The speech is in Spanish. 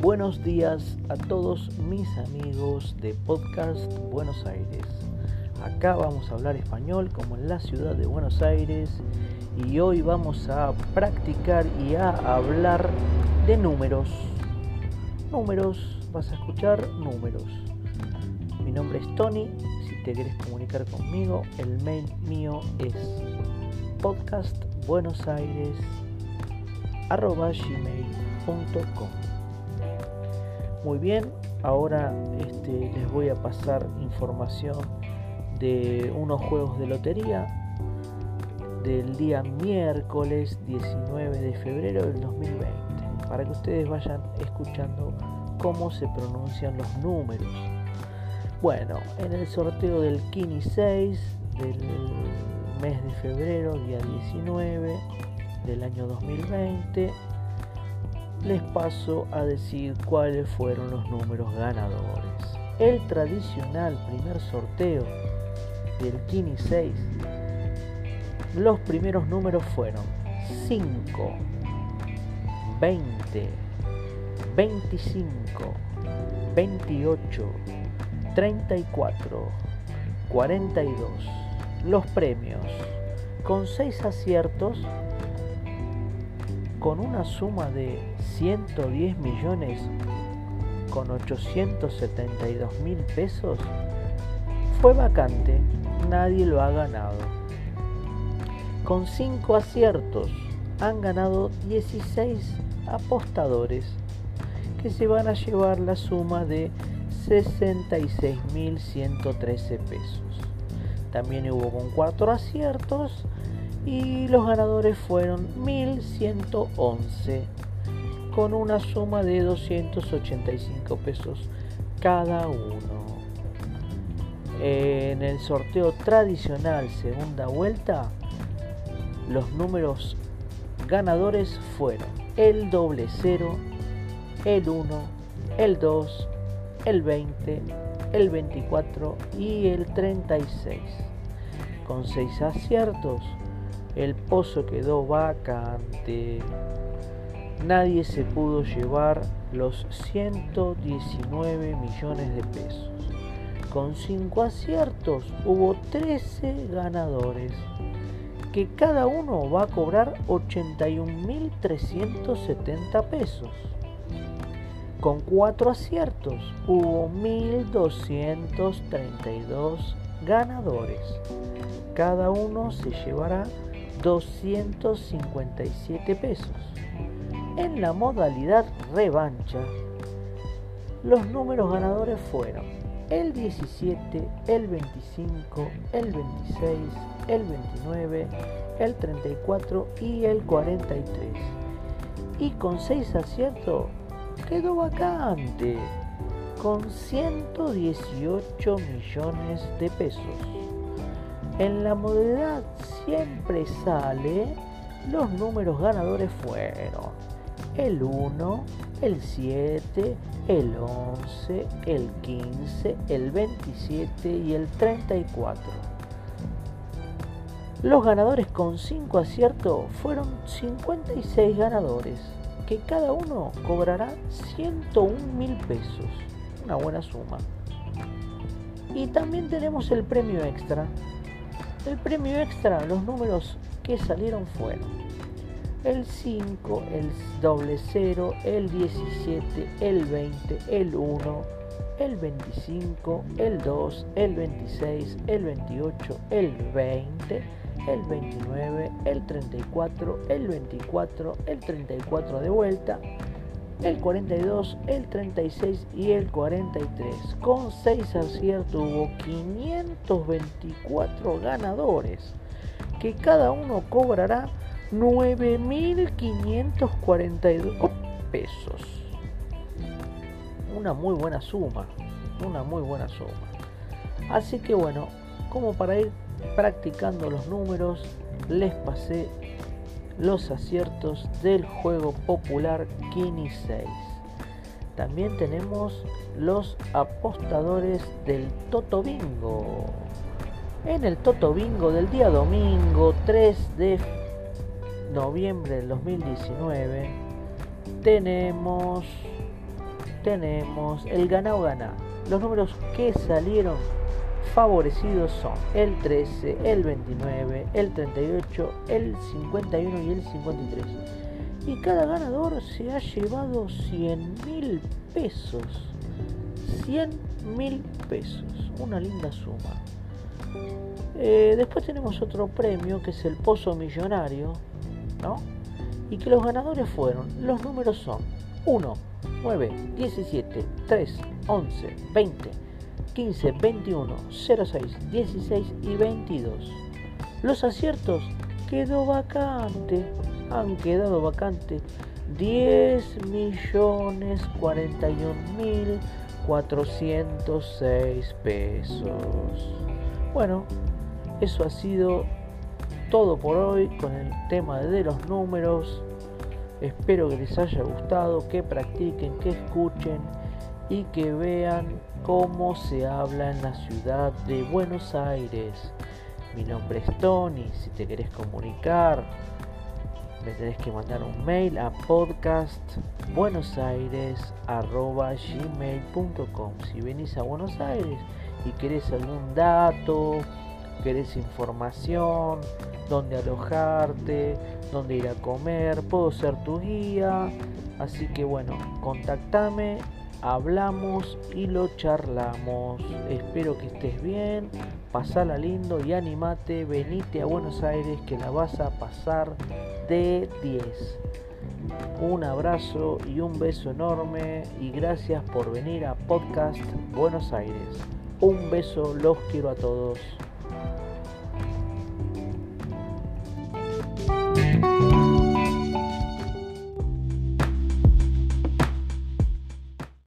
buenos días a todos mis amigos de Podcast Buenos Aires. Acá vamos a hablar español como en la ciudad de Buenos Aires y hoy vamos a practicar y a hablar de números. Números, vas a escuchar números. Mi nombre es Tony, si te quieres comunicar conmigo, el mail mío es podcastbuenosaires.gmail.com Muy bien, ahora este, les voy a pasar información de unos juegos de lotería del día miércoles 19 de febrero del 2020 para que ustedes vayan escuchando cómo se pronuncian los números. Bueno, en el sorteo del Kini 6 del mes de febrero, día 19 del año 2020, les paso a decir cuáles fueron los números ganadores. El tradicional primer sorteo del Kini 6, los primeros números fueron 5, 20, 25, 28, 34, 42. Los premios. Con 6 aciertos, con una suma de 110 millones con 872 mil pesos, fue vacante, nadie lo ha ganado. Con 5 aciertos han ganado 16 apostadores que se van a llevar la suma de 66.113 pesos. También hubo con 4 aciertos y los ganadores fueron 1.111 con una suma de 285 pesos cada uno. En el sorteo tradicional segunda vuelta, los números ganadores fueron el doble 0, el 1, el 2, el 20, el 24 y el 36. Con 6 aciertos, el pozo quedó vacante. Nadie se pudo llevar los 119 millones de pesos. Con 5 aciertos hubo 13 ganadores, que cada uno va a cobrar 81.370 pesos. Con cuatro aciertos hubo 1.232 ganadores. Cada uno se llevará 257 pesos. En la modalidad revancha, los números ganadores fueron el 17, el 25, el 26, el 29, el 34 y el 43. Y con 6 aciertos quedó vacante con 118 millones de pesos. En la modalidad siempre sale, los números ganadores fueron el 1, el 7, el 11, el 15, el 27 y el 34. Los ganadores con 5 aciertos fueron 56 ganadores que cada uno cobrará 101 mil pesos, una buena suma. Y también tenemos el premio extra. El premio extra, los números que salieron fueron el 5, el doble 0, el 17, el 20, el 1, el 25, el 2, el 26, el 28, el 20, el 29, el 34, el 24, el 34 de vuelta, el 42, el 36 y el 43. Con 6 aciertos hubo 524 ganadores, que cada uno cobrará 9.542 pesos. Una muy buena suma, una muy buena suma. Así que bueno, como para ir practicando los números, les pasé los aciertos del juego popular Kini 6. También tenemos los apostadores del Toto Bingo. En el Toto Bingo del día domingo 3 de noviembre del 2019 tenemos tenemos el ganado gana. Los números que salieron favorecidos son el 13, el 29, el 38, el 51 y el 53. Y cada ganador se ha llevado 100 mil pesos. 100 mil pesos. Una linda suma. Eh, después tenemos otro premio que es el Pozo Millonario. ¿no? Y que los ganadores fueron. Los números son 1, 9, 17, 3, 11, 20, 15, 21, 06, 16 y 22. Los aciertos quedó vacante. Han quedado vacantes 10 millones 41 mil 406 pesos. Bueno, eso ha sido todo por hoy con el tema de los números. Espero que les haya gustado, que practiquen, que escuchen y que vean cómo se habla en la ciudad de Buenos Aires. Mi nombre es Tony, si te querés comunicar, me tenés que mandar un mail a podcastbuenosaires.gmail.com Si venís a Buenos Aires y querés algún dato, querés información, dónde alojarte, dónde ir a comer, puedo ser tu guía. Así que bueno, contactame, hablamos y lo charlamos. Espero que estés bien, pasala lindo y animate, venite a Buenos Aires que la vas a pasar de 10. Un abrazo y un beso enorme y gracias por venir a Podcast Buenos Aires. Un beso, los quiero a todos.